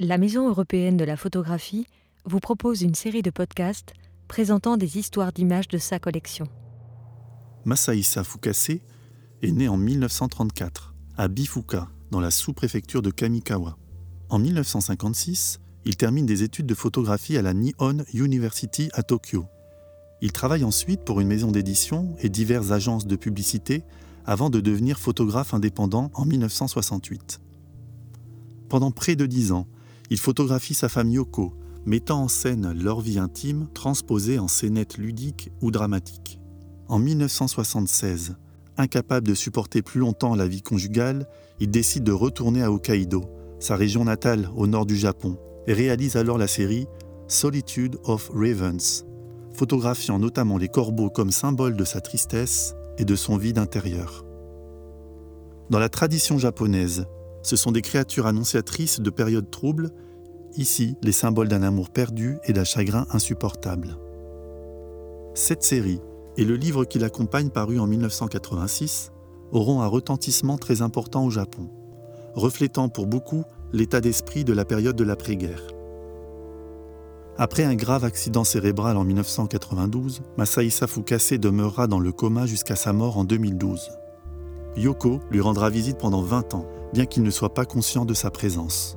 la Maison européenne de la photographie vous propose une série de podcasts présentant des histoires d'images de sa collection. Masaïsa Fukase est né en 1934 à Bifuka, dans la sous-préfecture de Kamikawa. En 1956, il termine des études de photographie à la Nihon University à Tokyo. Il travaille ensuite pour une maison d'édition et diverses agences de publicité avant de devenir photographe indépendant en 1968. Pendant près de dix ans, il photographie sa femme Yoko, mettant en scène leur vie intime transposée en scénettes ludiques ou dramatiques. En 1976, incapable de supporter plus longtemps la vie conjugale, il décide de retourner à Hokkaido, sa région natale au nord du Japon, et réalise alors la série Solitude of Ravens, photographiant notamment les corbeaux comme symbole de sa tristesse et de son vide intérieur. Dans la tradition japonaise, ce sont des créatures annonciatrices de périodes troubles, ici les symboles d'un amour perdu et d'un chagrin insupportable. Cette série et le livre qui l'accompagne paru en 1986 auront un retentissement très important au Japon, reflétant pour beaucoup l'état d'esprit de la période de l'après-guerre. Après un grave accident cérébral en 1992, Masaïsa Fukase demeurera dans le coma jusqu'à sa mort en 2012. Yoko lui rendra visite pendant 20 ans, bien qu'il ne soit pas conscient de sa présence.